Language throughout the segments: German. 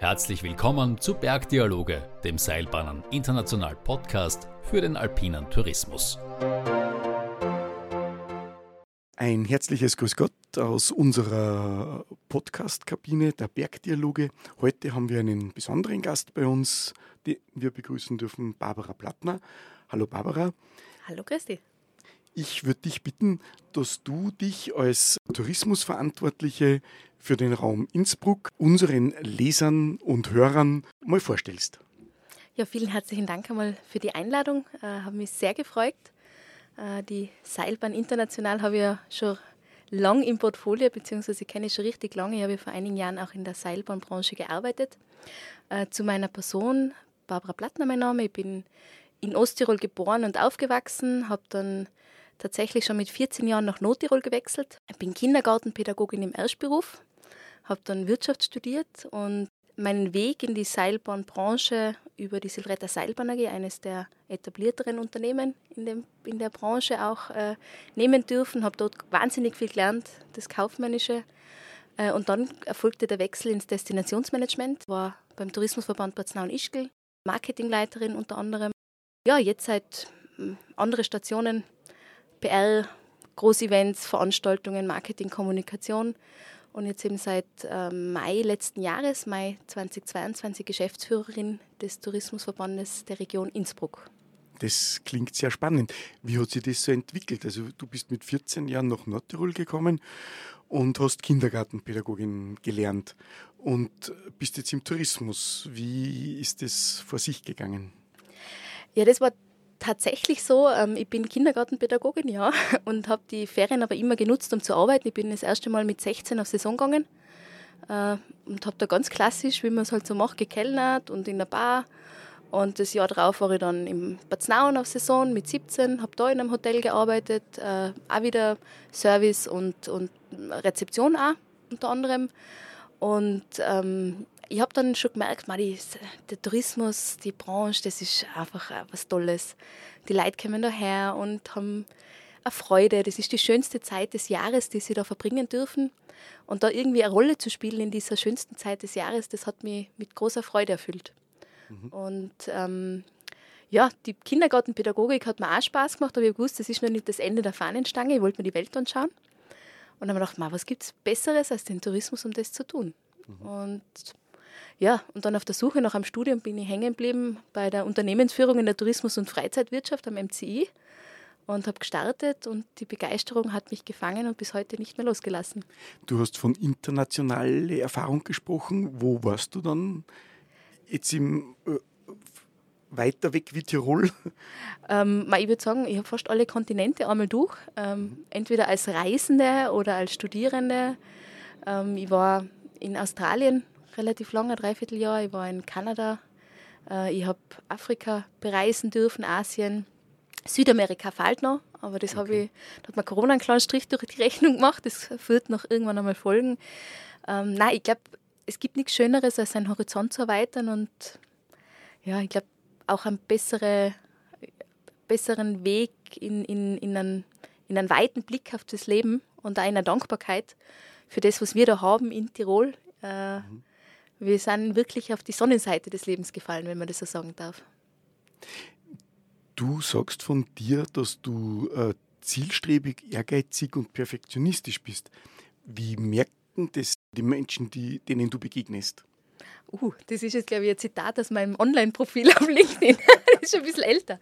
Herzlich willkommen zu Bergdialoge, dem Seilbahnen International Podcast für den alpinen Tourismus. Ein herzliches Grüß Gott aus unserer Podcast-Kabine der Bergdialoge. Heute haben wir einen besonderen Gast bei uns, den wir begrüßen dürfen, Barbara Plattner. Hallo Barbara. Hallo Christi. Ich würde dich bitten, dass du dich als Tourismusverantwortliche für den Raum Innsbruck unseren Lesern und Hörern mal vorstellst. Ja, vielen herzlichen Dank einmal für die Einladung. Äh, habe mich sehr gefreut. Äh, die Seilbahn International habe ich ja schon lang im Portfolio, beziehungsweise kenne ich schon richtig lange. Ich habe vor einigen Jahren auch in der Seilbahnbranche gearbeitet. Äh, zu meiner Person, Barbara Plattner mein Name. Ich bin in Osttirol geboren und aufgewachsen, habe dann tatsächlich schon mit 14 Jahren nach Nordtirol gewechselt. Ich bin Kindergartenpädagogin im Erstberuf, habe dann Wirtschaft studiert und meinen Weg in die Seilbahnbranche über die Silvretta Seilbahn AG, eines der etablierteren Unternehmen in, dem, in der Branche auch äh, nehmen dürfen. Habe dort wahnsinnig viel gelernt, das Kaufmännische. Äh, und dann erfolgte der Wechsel ins Destinationsmanagement, war beim Tourismusverband Bad Ischgl, Marketingleiterin unter anderem. Ja, jetzt seit hm, andere Stationen, PR, Großevents, Veranstaltungen, Marketing, Kommunikation und jetzt eben seit ähm, Mai letzten Jahres, Mai 2022, Geschäftsführerin des Tourismusverbandes der Region Innsbruck. Das klingt sehr spannend. Wie hat sich das so entwickelt? Also du bist mit 14 Jahren nach Nordtirol gekommen und hast Kindergartenpädagogin gelernt und bist jetzt im Tourismus. Wie ist das vor sich gegangen? Ja, das war tatsächlich so. Ähm, ich bin Kindergartenpädagogin, ja, und habe die Ferien aber immer genutzt, um zu arbeiten. Ich bin das erste Mal mit 16 auf Saison gegangen äh, und habe da ganz klassisch, wie man es halt so macht, gekellnert und in der Bar. Und das Jahr darauf war ich dann im Bad Znauen auf Saison mit 17, habe da in einem Hotel gearbeitet, äh, auch wieder Service und, und Rezeption auch unter anderem. Und ähm, ich habe dann schon gemerkt, man, die, der Tourismus, die Branche, das ist einfach was Tolles. Die Leute kommen daher und haben eine Freude. Das ist die schönste Zeit des Jahres, die sie da verbringen dürfen. Und da irgendwie eine Rolle zu spielen in dieser schönsten Zeit des Jahres, das hat mich mit großer Freude erfüllt. Mhm. Und ähm, ja, die Kindergartenpädagogik hat mir auch Spaß gemacht, aber ich wusste, das ist noch nicht das Ende der Fahnenstange. Ich wollte mir die Welt anschauen. Und dann habe ich gedacht, was gibt es Besseres als den Tourismus, um das zu tun? Mhm. Und ja, und dann auf der Suche nach einem Studium bin ich hängen geblieben bei der Unternehmensführung in der Tourismus- und Freizeitwirtschaft am MCI und habe gestartet und die Begeisterung hat mich gefangen und bis heute nicht mehr losgelassen. Du hast von internationaler Erfahrung gesprochen. Wo warst du dann jetzt im äh, weiter weg wie Tirol? Ähm, ich würde sagen, ich habe fast alle Kontinente einmal durch. Ähm, entweder als Reisende oder als Studierende. Ähm, ich war in Australien relativ lange, dreiviertel Jahr. Ich war in Kanada. Äh, ich habe Afrika bereisen dürfen, Asien. Südamerika fällt noch, aber das okay. habe ich, da hat mir Corona einen kleinen Strich durch die Rechnung gemacht. Das wird noch irgendwann einmal folgen. Ähm, nein, ich glaube, es gibt nichts Schöneres, als seinen Horizont zu erweitern und ja, ich glaube, auch einen bessere, besseren Weg in, in, in, einen, in einen weiten Blick auf das Leben und auch in eine Dankbarkeit für das, was wir da haben in Tirol. Äh, mhm wir sind wirklich auf die Sonnenseite des Lebens gefallen, wenn man das so sagen darf. Du sagst von dir, dass du äh, zielstrebig, ehrgeizig und perfektionistisch bist. Wie merken das die Menschen, die, denen du begegnest? Uh, das ist jetzt, glaube ich, ein Zitat aus meinem Online-Profil auf LinkedIn. das ist schon ein bisschen älter.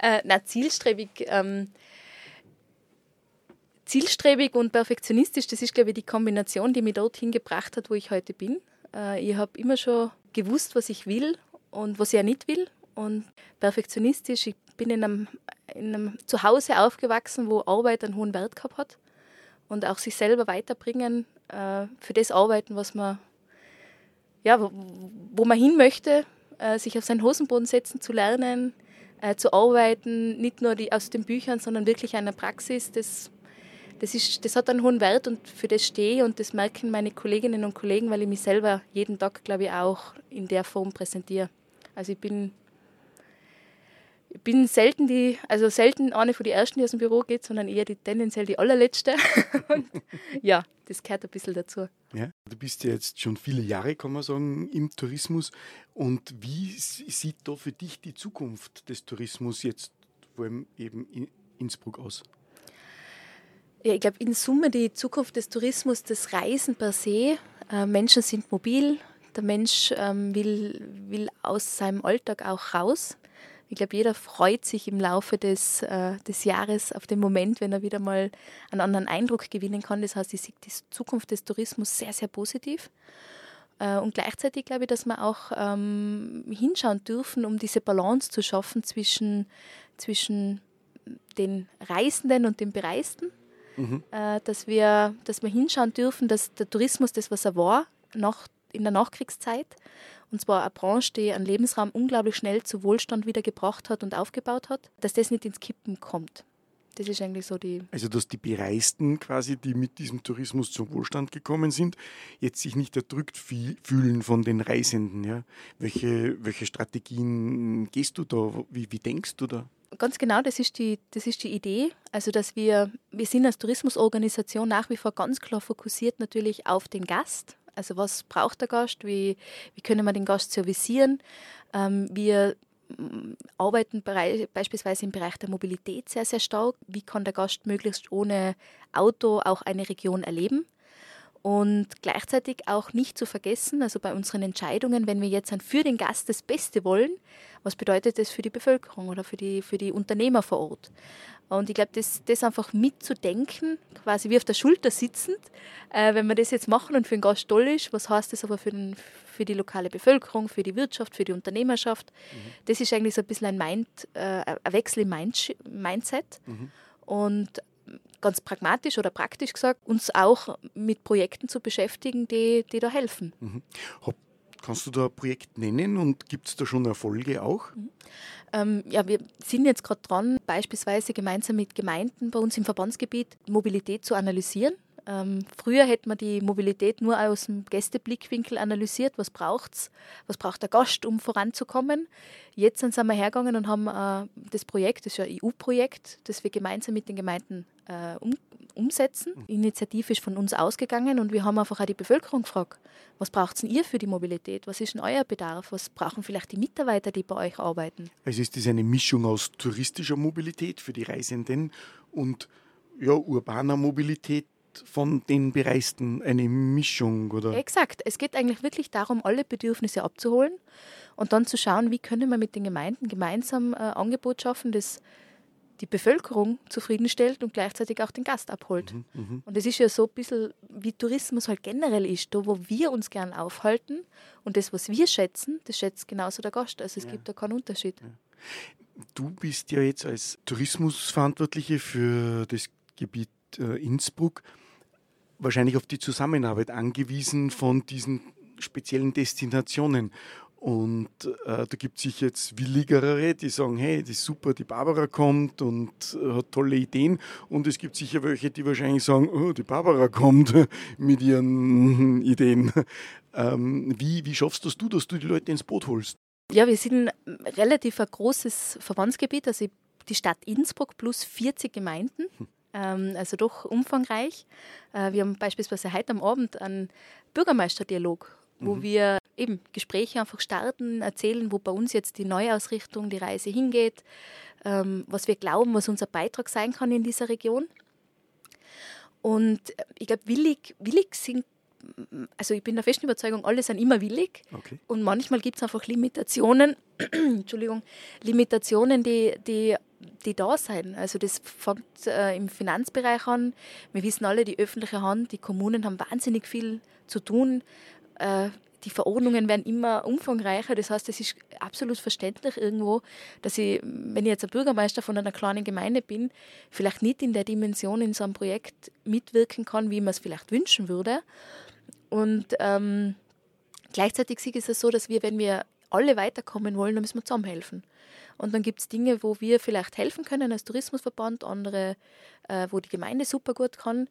Äh, na, zielstrebig. Ähm, zielstrebig und perfektionistisch, das ist, glaube ich, die Kombination, die mich dorthin gebracht hat, wo ich heute bin. Äh, ich habe immer schon gewusst, was ich will und was ich ja nicht will. Und perfektionistisch, ich bin in einem, in einem Zuhause aufgewachsen, wo Arbeit einen hohen Wert gehabt hat. Und auch sich selber weiterbringen, äh, für das arbeiten, was man, ja, wo, wo man hin möchte, äh, sich auf seinen Hosenboden setzen, zu lernen, zu arbeiten, nicht nur die, aus den Büchern, sondern wirklich einer Praxis, das das, ist, das hat einen hohen Wert und für das stehe ich und das merken meine Kolleginnen und Kollegen, weil ich mich selber jeden Tag, glaube ich, auch in der Form präsentiere. Also ich bin, Ich bin selten die, also selten eine von den ersten, die aus dem Büro geht, sondern eher die tendenziell die allerletzte. Und ja, das gehört ein bisschen dazu. Ja, du bist ja jetzt schon viele Jahre, kann man sagen, im Tourismus. Und wie sieht da für dich die Zukunft des Tourismus jetzt vor allem eben in Innsbruck aus? Ja, ich glaube, in Summe die Zukunft des Tourismus, das Reisen per se. Äh, Menschen sind mobil, der Mensch ähm, will, will aus seinem Alltag auch raus. Ich glaube, jeder freut sich im Laufe des, äh, des Jahres auf den Moment, wenn er wieder mal einen anderen Eindruck gewinnen kann. Das heißt, ich sehe die Zukunft des Tourismus sehr, sehr positiv. Äh, und gleichzeitig glaube ich, dass wir auch ähm, hinschauen dürfen, um diese Balance zu schaffen zwischen, zwischen den Reisenden und den Bereisten. Mhm. Äh, dass, wir, dass wir hinschauen dürfen, dass der Tourismus das, was er war, nach, in der Nachkriegszeit, und zwar eine Branche, die einen Lebensraum unglaublich schnell zu Wohlstand wieder gebracht hat und aufgebaut hat, dass das nicht ins Kippen kommt. Das ist eigentlich so die. Also, dass die Bereisten quasi, die mit diesem Tourismus zum Wohlstand gekommen sind, jetzt sich nicht erdrückt fühlen von den Reisenden. Ja? Welche, welche Strategien gehst du da? Wie, wie denkst du da? Ganz genau, das ist, die, das ist die Idee. Also, dass wir, wir sind als Tourismusorganisation nach wie vor ganz klar fokussiert natürlich auf den Gast, also was braucht der Gast? Wie, wie können wir den Gast servicieren? Ähm, wir mm, arbeiten beispielsweise im Bereich der Mobilität sehr, sehr stark. Wie kann der Gast möglichst ohne Auto auch eine Region erleben? Und gleichzeitig auch nicht zu vergessen, also bei unseren Entscheidungen, wenn wir jetzt für den Gast das Beste wollen, was bedeutet das für die Bevölkerung oder für die, für die Unternehmer vor Ort? Und ich glaube, das, das einfach mitzudenken, quasi wie auf der Schulter sitzend, äh, wenn wir das jetzt machen und für den Gast toll ist, was heißt das aber für, den, für die lokale Bevölkerung, für die Wirtschaft, für die Unternehmerschaft? Mhm. Das ist eigentlich so ein bisschen ein, Mind, äh, ein Wechsel im Mind Mindset. Mhm. Und ganz pragmatisch oder praktisch gesagt, uns auch mit Projekten zu beschäftigen, die, die da helfen. Mhm. Kannst du da ein Projekt nennen und gibt es da schon Erfolge auch? Mhm. Ähm, ja, wir sind jetzt gerade dran, beispielsweise gemeinsam mit Gemeinden bei uns im Verbandsgebiet Mobilität zu analysieren. Ähm, früher hätte man die Mobilität nur aus dem Gästeblickwinkel analysiert. Was braucht es? Was braucht der Gast, um voranzukommen? Jetzt sind wir hergegangen und haben äh, das Projekt, das ist ja ein EU-Projekt, das wir gemeinsam mit den Gemeinden äh, um, umsetzen. Die Initiative ist von uns ausgegangen und wir haben einfach auch die Bevölkerung gefragt, was braucht denn ihr für die Mobilität? Was ist denn euer Bedarf? Was brauchen vielleicht die Mitarbeiter, die bei euch arbeiten? Also ist das eine Mischung aus touristischer Mobilität für die Reisenden und ja, urbaner Mobilität von den Bereisten eine Mischung, oder? Exakt. Es geht eigentlich wirklich darum, alle Bedürfnisse abzuholen und dann zu schauen, wie können wir mit den Gemeinden gemeinsam ein äh, Angebot schaffen, das die Bevölkerung zufriedenstellt und gleichzeitig auch den Gast abholt. Mhm, mh. Und es ist ja so ein bisschen, wie Tourismus halt generell ist, da wo wir uns gern aufhalten und das, was wir schätzen, das schätzt genauso der Gast. Also es ja. gibt da keinen Unterschied. Ja. Du bist ja jetzt als Tourismusverantwortliche für das Gebiet äh, Innsbruck wahrscheinlich auf die Zusammenarbeit angewiesen von diesen speziellen Destinationen. Und äh, da gibt es sich jetzt willigere, die sagen, hey, das ist super, die Barbara kommt und äh, hat tolle Ideen. Und es gibt sicher welche, die wahrscheinlich sagen, oh, die Barbara kommt mit ihren Ideen. Ähm, wie, wie schaffst das du, dass du die Leute ins Boot holst? Ja, wir sind relativ ein großes Verbandsgebiet, also die Stadt Innsbruck plus 40 Gemeinden. Hm ähm, also doch umfangreich. Äh, wir haben beispielsweise heute am Abend einen Bürgermeisterdialog, wo mhm. wir eben Gespräche einfach starten, erzählen, wo bei uns jetzt die Neuausrichtung, die Reise hingeht, ähm, was wir glauben, was unser Beitrag sein kann in dieser Region. Und ich glaube, willig, willig sind also ich bin der festen Überzeugung, alle sind immer willig okay. und manchmal gibt es einfach Limitationen, Entschuldigung, Limitationen, die, die die da sein. Also das fängt äh, im Finanzbereich an. Wir wissen alle, die öffentliche Hand, die Kommunen haben wahnsinnig viel zu tun. Äh, die Verordnungen werden immer umfangreicher. Das heißt, es ist absolut verständlich irgendwo, dass ich, wenn ich jetzt ein Bürgermeister von einer kleinen Gemeinde bin, vielleicht nicht in der Dimension in so einem Projekt mitwirken kann, wie man es vielleicht wünschen würde. Und ähm, gleichzeitig ist es so, dass wir, wenn wir alle weiterkommen wollen, dann müssen wir zusammenhelfen. Und dann gibt es Dinge, wo wir vielleicht helfen können als Tourismusverband, andere, äh, wo die Gemeinde super gut kann.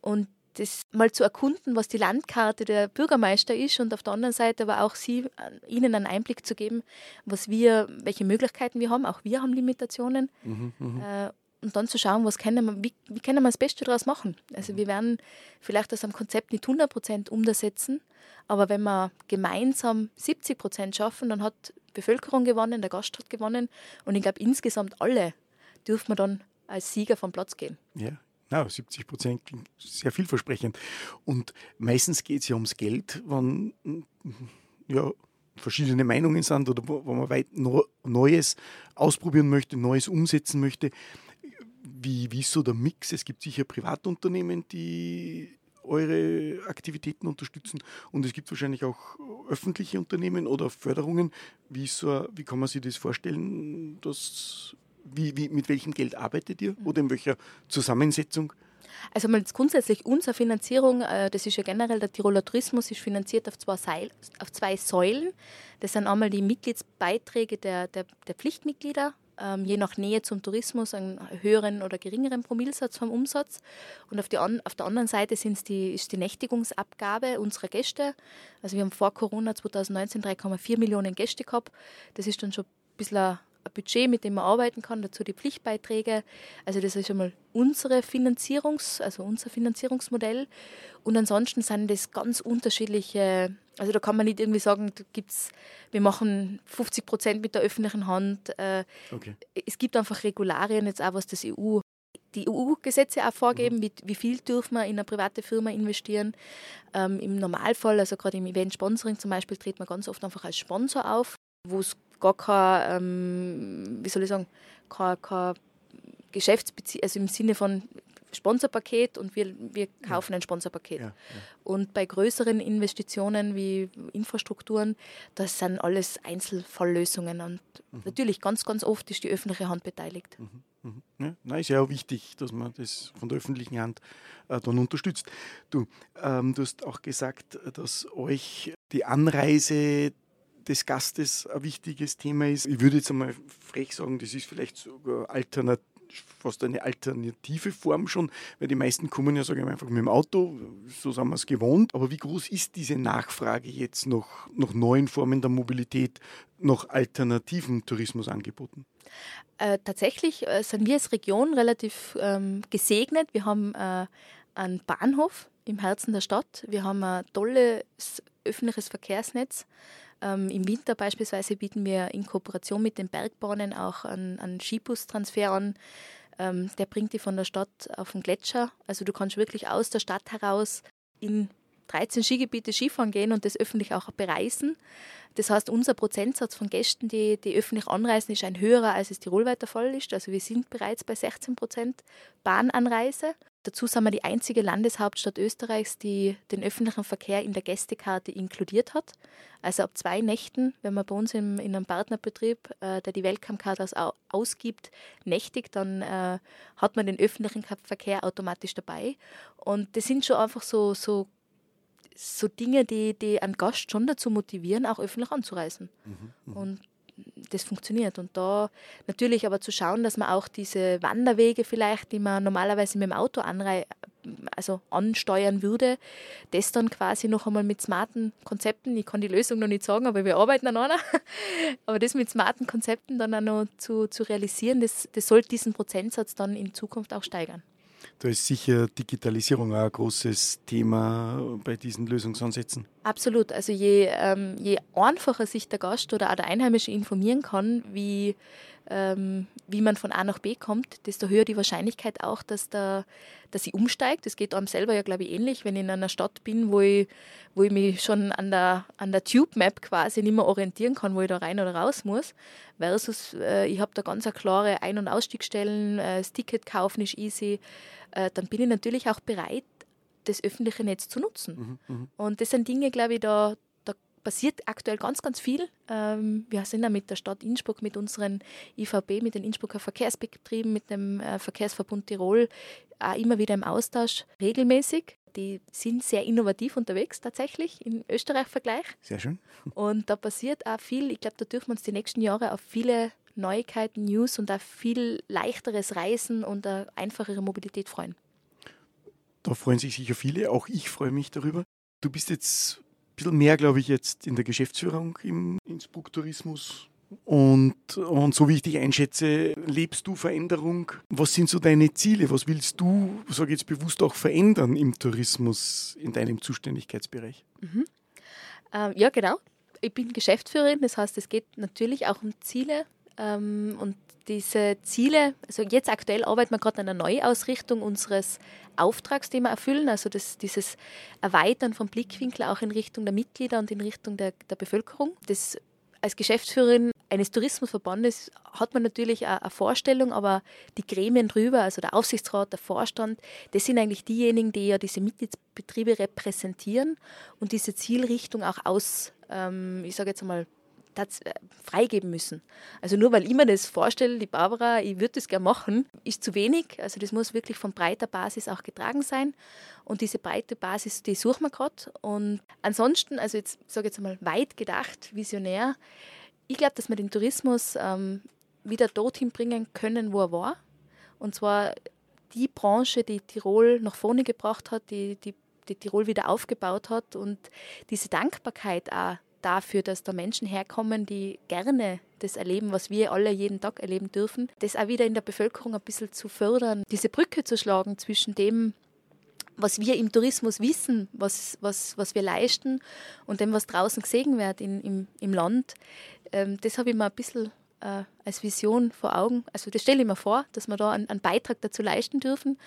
Und das mal zu erkunden, was die Landkarte der Bürgermeister ist und auf der anderen Seite aber auch sie, ihnen einen Einblick zu geben, was wir, welche Möglichkeiten wir haben. Auch wir haben Limitationen. Mhm, äh, und dann zu schauen, was können wir, wie, wie können wir das Beste daraus machen. Also wir werden vielleicht das am Konzept nicht 100 Prozent umsetzen, aber wenn wir gemeinsam 70 Prozent schaffen, dann hat die Bevölkerung gewonnen, der Gast hat gewonnen und ich glaube insgesamt alle dürfen wir dann als Sieger vom Platz gehen. Ja, ja, 70 Prozent klingt sehr vielversprechend. Und meistens geht es ja ums Geld, wenn ja, verschiedene Meinungen sind oder wo, man weit Neues ausprobieren möchte, Neues umsetzen möchte. Wie, wie ist so der Mix? Es gibt sicher Privatunternehmen, die eure Aktivitäten unterstützen und es gibt wahrscheinlich auch öffentliche Unternehmen oder Förderungen. Wie, so, wie kann man sich das vorstellen, dass wie, wie, mit welchem Geld arbeitet ihr oder in welcher Zusammensetzung? Also mal grundsätzlich unsere Finanzierung, äh, das ist ja generell der Tiroler Tourismus, ist finanziert auf zwei, Seil, auf zwei Säulen. Das sind einmal die Mitgliedsbeiträge der, der, der Pflichtmitglieder, ähm, je nach Nähe zum Tourismus einen höheren oder geringeren Promillsatz vom Umsatz. Und auf, die auf der anderen Seite sind's die, ist die Nächtigungsabgabe unserer Gäste. Also wir haben vor Corona 2019 3,4 Millionen Gäste gehabt. Das ist dann schon ein bisschen ein Budget, mit dem man arbeiten kann, dazu die Pflichtbeiträge. Also das ist einmal unsere Finanzierungs, also unser Finanzierungsmodell. Und ansonsten sind das ganz unterschiedliche, also da kann man nicht irgendwie sagen, da gibt's, wir machen 50 Prozent mit der öffentlichen Hand. Äh, okay. Es gibt einfach Regularien, jetzt auch was das EU die EU-Gesetze auch vorgeben, mhm. wie, wie, viel dürfen wir in eine private Firma investieren. Ähm, Im Normalfall, also gerade im Event-Sponsoring zum Beispiel, tritt man ganz oft einfach als Sponsor auf, wo es gar kein, ähm, wie soll ich sagen, kein, kein Geschäftsbeziehung, also im Sinne von Sponsorpaket und wir, wir kaufen ja. ein Sponsorpaket. Ja, ja. Und bei größeren Investitionen wie Infrastrukturen, das sind alles Einzelfalllösungen und mhm. natürlich ganz, ganz oft ist die öffentliche Hand beteiligt. Mhm. Mhm. Ja, na, ist ja auch wichtig, dass man das von der öffentlichen Hand äh, dann unterstützt. Du, ähm, du hast auch gesagt, dass euch die Anreise des Gastes ein wichtiges Thema ist. Ich würde jetzt einmal frech sagen, das ist vielleicht sogar alternativ fast eine alternative Form schon, weil die meisten kommen ja, sage ich mal, einfach mit dem Auto, so sind wir es gewohnt. Aber wie groß ist diese Nachfrage jetzt nach, nach neuen Formen der Mobilität, nach alternativen Tourismusangeboten? Äh, tatsächlich äh, sind wir als Region relativ ähm, gesegnet. Wir haben äh, einen Bahnhof im Herzen der Stadt. Wir haben ein tolles öffentliches Verkehrsnetz. Ähm, Im Winter beispielsweise bieten wir in Kooperation mit den Bergbahnen auch einen, einen Skibus-Transfer an. Ähm, der bringt die von der Stadt auf den Gletscher. Also du kannst wirklich aus der Stadt heraus in 13 Skigebiete Skifahren gehen und das öffentlich auch bereisen. Das heißt, unser Prozentsatz von Gästen, die, die öffentlich anreisen, ist ein höherer, als es tirolweit der Fall ist. Also wir sind bereits bei 16 Prozent Bahnanreise. Dazu sind wir die einzige Landeshauptstadt Österreichs, die den öffentlichen Verkehr in der Gästekarte inkludiert hat. Also ab zwei Nächten, wenn man bei uns im, in einem Partnerbetrieb, äh, der die Welcome-Karte aus, ausgibt, nächtigt, dann äh, hat man den öffentlichen Verkehr automatisch dabei. Und das sind schon einfach so, so, so Dinge, die, die einen Gast schon dazu motivieren, auch öffentlich anzureisen. Mhm, mh. Und das funktioniert. Und da natürlich aber zu schauen, dass man auch diese Wanderwege vielleicht, die man normalerweise mit dem Auto anrei also ansteuern würde, das dann quasi noch einmal mit smarten Konzepten, ich kann die Lösung noch nicht sagen, aber wir arbeiten an einer, aber das mit smarten Konzepten dann auch noch zu, zu realisieren, das, das soll diesen Prozentsatz dann in Zukunft auch steigern. Da ist sicher Digitalisierung auch ein großes Thema bei diesen Lösungsansätzen. Absolut. Also je, ähm, je einfacher sich der Gast oder auch der Einheimische informieren kann, wie, ähm, wie man von A nach B kommt, desto höher die Wahrscheinlichkeit auch, dass, der, dass sie umsteigt. Das geht einem selber ja, glaube ich, ähnlich, wenn ich in einer Stadt bin, wo ich, wo ich mich schon an der, an der Tube-Map quasi nicht mehr orientieren kann, wo ich da rein oder raus muss, versus äh, ich habe da ganz klare Ein- und Ausstiegsstellen, äh, das Ticket kaufen ist easy, äh, dann bin ich natürlich auch bereit, das öffentliche Netz zu nutzen. Mhm, mh. Und das sind Dinge, glaube ich, da, da passiert aktuell ganz, ganz viel. Ähm, wir sind ja mit der Stadt Innsbruck, mit unseren IVB, mit den Innsbrucker Verkehrsbetrieben, mit dem äh, Verkehrsverbund Tirol auch immer wieder im Austausch regelmäßig. Die sind sehr innovativ unterwegs tatsächlich im Österreich-Vergleich. Sehr schön. Und da passiert auch viel. Ich glaube, da dürfen wir uns die nächsten Jahre auf viele Neuigkeiten, News und auch viel leichteres Reisen und eine einfachere Mobilität freuen. Da freuen sich sicher viele, auch ich freue mich darüber. Du bist jetzt bisschen mehr, glaube ich, jetzt in der Geschäftsführung im Innsbruck Tourismus. Und, und so wie ich dich einschätze, lebst du Veränderung. Was sind so deine Ziele? Was willst du, sage ich jetzt bewusst, auch verändern im Tourismus in deinem Zuständigkeitsbereich? Mhm. Ähm, ja, genau. Ich bin Geschäftsführerin, das heißt, es geht natürlich auch um Ziele. Ähm, und diese Ziele, also jetzt aktuell arbeiten wir gerade an einer Neuausrichtung unseres Auftrags, den wir erfüllen, also das, dieses Erweitern vom Blickwinkel auch in Richtung der Mitglieder und in Richtung der, der Bevölkerung. Das als Geschäftsführerin eines Tourismusverbandes hat man natürlich eine Vorstellung, aber die Gremien drüber, also der Aufsichtsrat, der Vorstand, das sind eigentlich diejenigen, die ja diese Mitgliedsbetriebe repräsentieren und diese Zielrichtung auch aus, ähm, ich sage jetzt einmal, freigeben müssen. Also nur weil ich mir das vorstelle, die Barbara, ich würde das gerne machen, ist zu wenig. Also das muss wirklich von breiter Basis auch getragen sein. Und diese breite Basis, die suchen wir gerade. Und ansonsten, also jetzt sage ich jetzt einmal weit gedacht, visionär, ich glaube, dass wir den Tourismus ähm, wieder dorthin bringen können, wo er war. Und zwar die Branche, die Tirol nach vorne gebracht hat, die, die, die Tirol wieder aufgebaut hat und diese Dankbarkeit auch dafür, dass da Menschen herkommen, die gerne das erleben, was wir alle jeden Tag erleben dürfen, das auch wieder in der Bevölkerung ein bisschen zu fördern, diese Brücke zu schlagen zwischen dem, was wir im Tourismus wissen, was, was, was wir leisten und dem, was draußen gesehen wird in, im, im Land. Ähm, das habe ich mir ein bisschen äh, als Vision vor Augen. Also das stelle ich mir vor, dass wir da einen, einen Beitrag dazu leisten dürfen.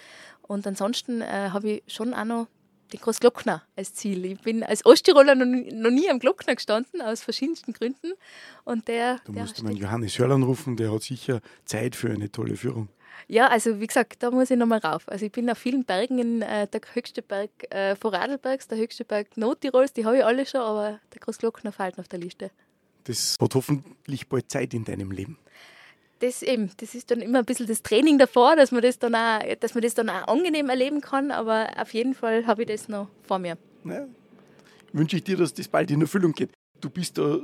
Und ansonsten äh, habe ich schon auch noch den Großglockner als Ziel. Ich bin als Osttiroler noch, noch nie am Glockner gestanden, aus verschiedensten Gründen. Und der, du musst meinen Johannes Hörl anrufen, der hat sicher Zeit für eine tolle Führung. Ja, also wie gesagt, da muss ich nochmal rauf. Also ich bin auf vielen Bergen, in, äh, der höchste Berg äh, Vorarlbergs, der höchste Berg Nordtirols, die habe ich alle schon, aber der Großglockner fällt auf der Liste. Das hat hoffentlich bald Zeit in deinem Leben das eben, das ist dann immer ein bisschen das Training davor, dass man das dann auch, dass man das dann auch angenehm erleben kann, aber auf jeden Fall habe ich das noch vor mir. Ja, wünsche ich dir, dass das bald in Erfüllung geht. Du bist da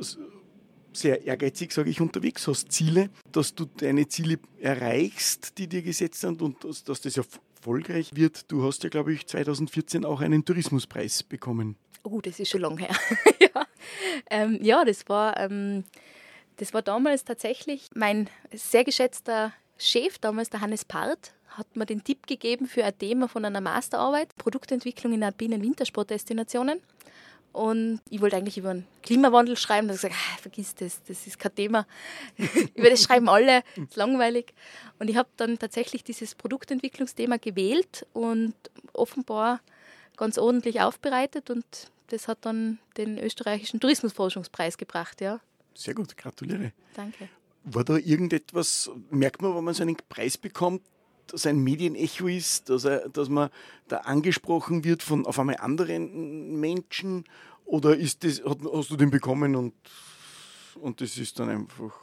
sehr ehrgeizig, sage ich, unterwegs, hast Ziele, dass du deine Ziele erreichst, die dir gesetzt sind und dass, dass das erfolgreich wird. Du hast ja, glaube ich, 2014 auch einen Tourismuspreis bekommen. Oh, das ist schon lange her. ja. Ähm, ja, das war ähm, das war damals tatsächlich mein sehr geschätzter Chef, damals der Hannes Part, hat mir den Tipp gegeben für ein Thema von einer Masterarbeit, Produktentwicklung in alpinen Wintersportdestinationen. Und ich wollte eigentlich über den Klimawandel schreiben. Da habe ich gesagt, ah, vergiss das, das ist kein Thema. über das schreiben alle, das ist langweilig. Und ich habe dann tatsächlich dieses Produktentwicklungsthema gewählt und offenbar ganz ordentlich aufbereitet. Und das hat dann den österreichischen Tourismusforschungspreis gebracht. Ja. Sehr gut, gratuliere. Danke. War da irgendetwas, merkt man, wenn man so einen Preis bekommt, dass ein Medienecho ist, dass, er, dass man da angesprochen wird von auf einmal anderen Menschen? Oder ist das, hast du den bekommen und, und das ist dann einfach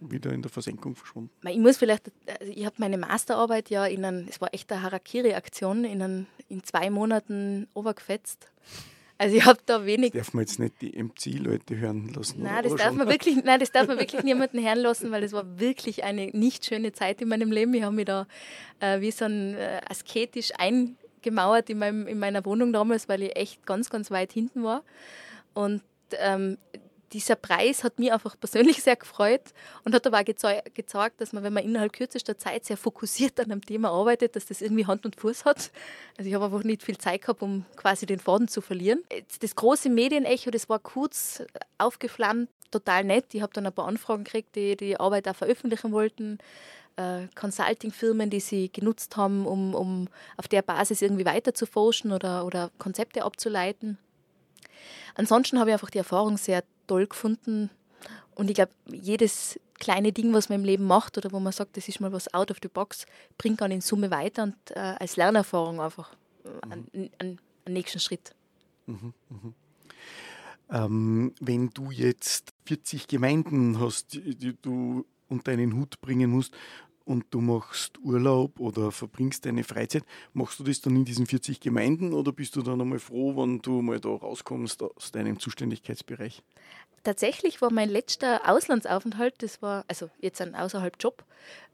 wieder in der Versenkung verschwunden? Ich muss vielleicht, also ich habe meine Masterarbeit ja in einem, es war echt eine Harakiri-Aktion, in, in zwei Monaten obergefetzt. Also ich habe da wenig. Das darf man jetzt nicht die MC-Leute hören lassen. Nein das, darf man wirklich, nein, das darf man wirklich niemanden hören lassen, weil es war wirklich eine nicht schöne Zeit in meinem Leben. Ich habe mich da äh, wie so ein äh, asketisch eingemauert in, meinem, in meiner Wohnung damals, weil ich echt ganz, ganz weit hinten war. Und ähm, dieser Preis hat mich einfach persönlich sehr gefreut und hat aber auch gezeigt, dass man, wenn man innerhalb kürzester Zeit sehr fokussiert an einem Thema arbeitet, dass das irgendwie Hand und Fuß hat. Also ich habe einfach nicht viel Zeit gehabt, um quasi den Faden zu verlieren. Das große Medienecho, das war kurz aufgeflammt, total nett. Ich habe dann ein paar Anfragen gekriegt, die die Arbeit auch veröffentlichen wollten. Äh, Consulting-Firmen, die sie genutzt haben, um, um auf der Basis irgendwie weiter zu forschen oder, oder Konzepte abzuleiten. Ansonsten habe ich einfach die Erfahrung sehr toll gefunden. Und ich glaube, jedes kleine Ding, was man im Leben macht oder wo man sagt, das ist mal was out of the box, bringt dann in Summe weiter und äh, als Lernerfahrung einfach mhm. einen, einen, nächsten Schritt. Mhm, mh. ähm, wenn du jetzt 40 Gemeinden hast, die du unter einen Hut bringen musst und du machst Urlaub oder verbringst deine Freizeit, machst du das dann in diesen 40 Gemeinden oder bist du dann einmal froh, wenn du mal da rauskommst aus deinem Zuständigkeitsbereich? Tatsächlich war mein letzter Auslandsaufenthalt, das war also jetzt ein außerhalb Job,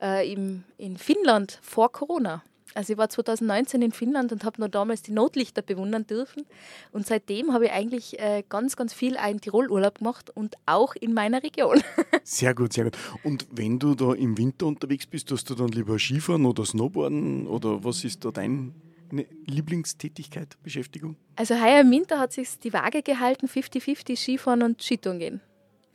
äh, im, in Finnland vor Corona. Also ich war 2019 in Finnland und habe noch damals die Notlichter bewundern dürfen. Und seitdem habe ich eigentlich äh, ganz, ganz viel einen Tirolurlaub gemacht und auch in meiner Region. Sehr gut, sehr gut. Und wenn du da im Winter unterwegs bist, tust du dann lieber Skifahren oder Snowboarden oder was ist da deine Lieblingstätigkeit, Beschäftigung? Also heuer im Winter hat sich die Waage gehalten, 50-50 Skifahren und Skitouren gehen.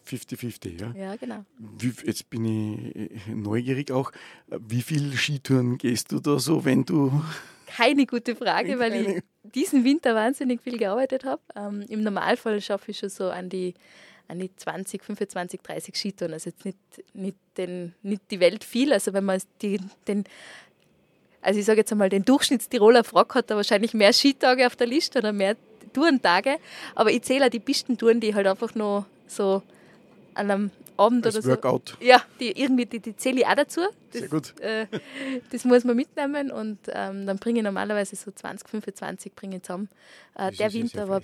50-50, ja? Ja, genau. Wie, jetzt bin ich neugierig auch. Wie viele Skitouren gehst du da so, wenn du. Keine gute Frage, weil ich diesen Winter wahnsinnig viel gearbeitet habe. Ähm, Im Normalfall schaffe ich schon so an die, an die 20, 25, 30 Skitouren. Also jetzt nicht, nicht, den, nicht die Welt viel. Also wenn man die, den also ich sage jetzt einmal, den Durchschnittstiroler Frock hat da wahrscheinlich mehr Skitage auf der Liste oder mehr Tourentage. Aber ich zähle auch die Pistentouren, die halt einfach noch so an einem Abend Als oder so. Workout. Ja, die irgendwie, die, die zähle ich auch dazu. Das, Sehr gut. Äh, das muss man mitnehmen und ähm, dann bringe ich normalerweise so 20, 25 bringe ich zusammen. Äh, der, Winter war,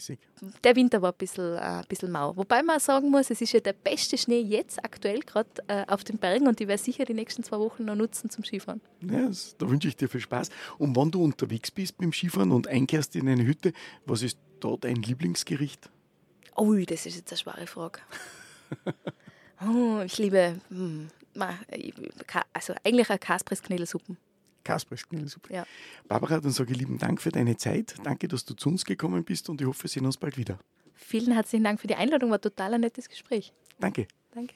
der Winter war ein bisschen, äh, ein bisschen mau. Wobei man sagen muss, es ist ja der beste Schnee jetzt aktuell gerade äh, auf den Bergen und ich werde sicher die nächsten zwei Wochen noch nutzen zum Skifahren. Ja, das, da wünsche ich dir viel Spaß. Und wenn du unterwegs bist beim Skifahren und einkehrst in eine Hütte, was ist da dein Lieblingsgericht? Ui, das ist jetzt eine schwere Frage. Oh, ich liebe, hm, also eigentlich eine Kaspressknädelsuppen. Kaspersknädelsuppe. Ja. Barbara, dann sage ich lieben Dank für deine Zeit. Danke, dass du zu uns gekommen bist und ich hoffe, wir sehen uns bald wieder. Vielen herzlichen Dank für die Einladung, war total ein nettes Gespräch. Danke. Danke.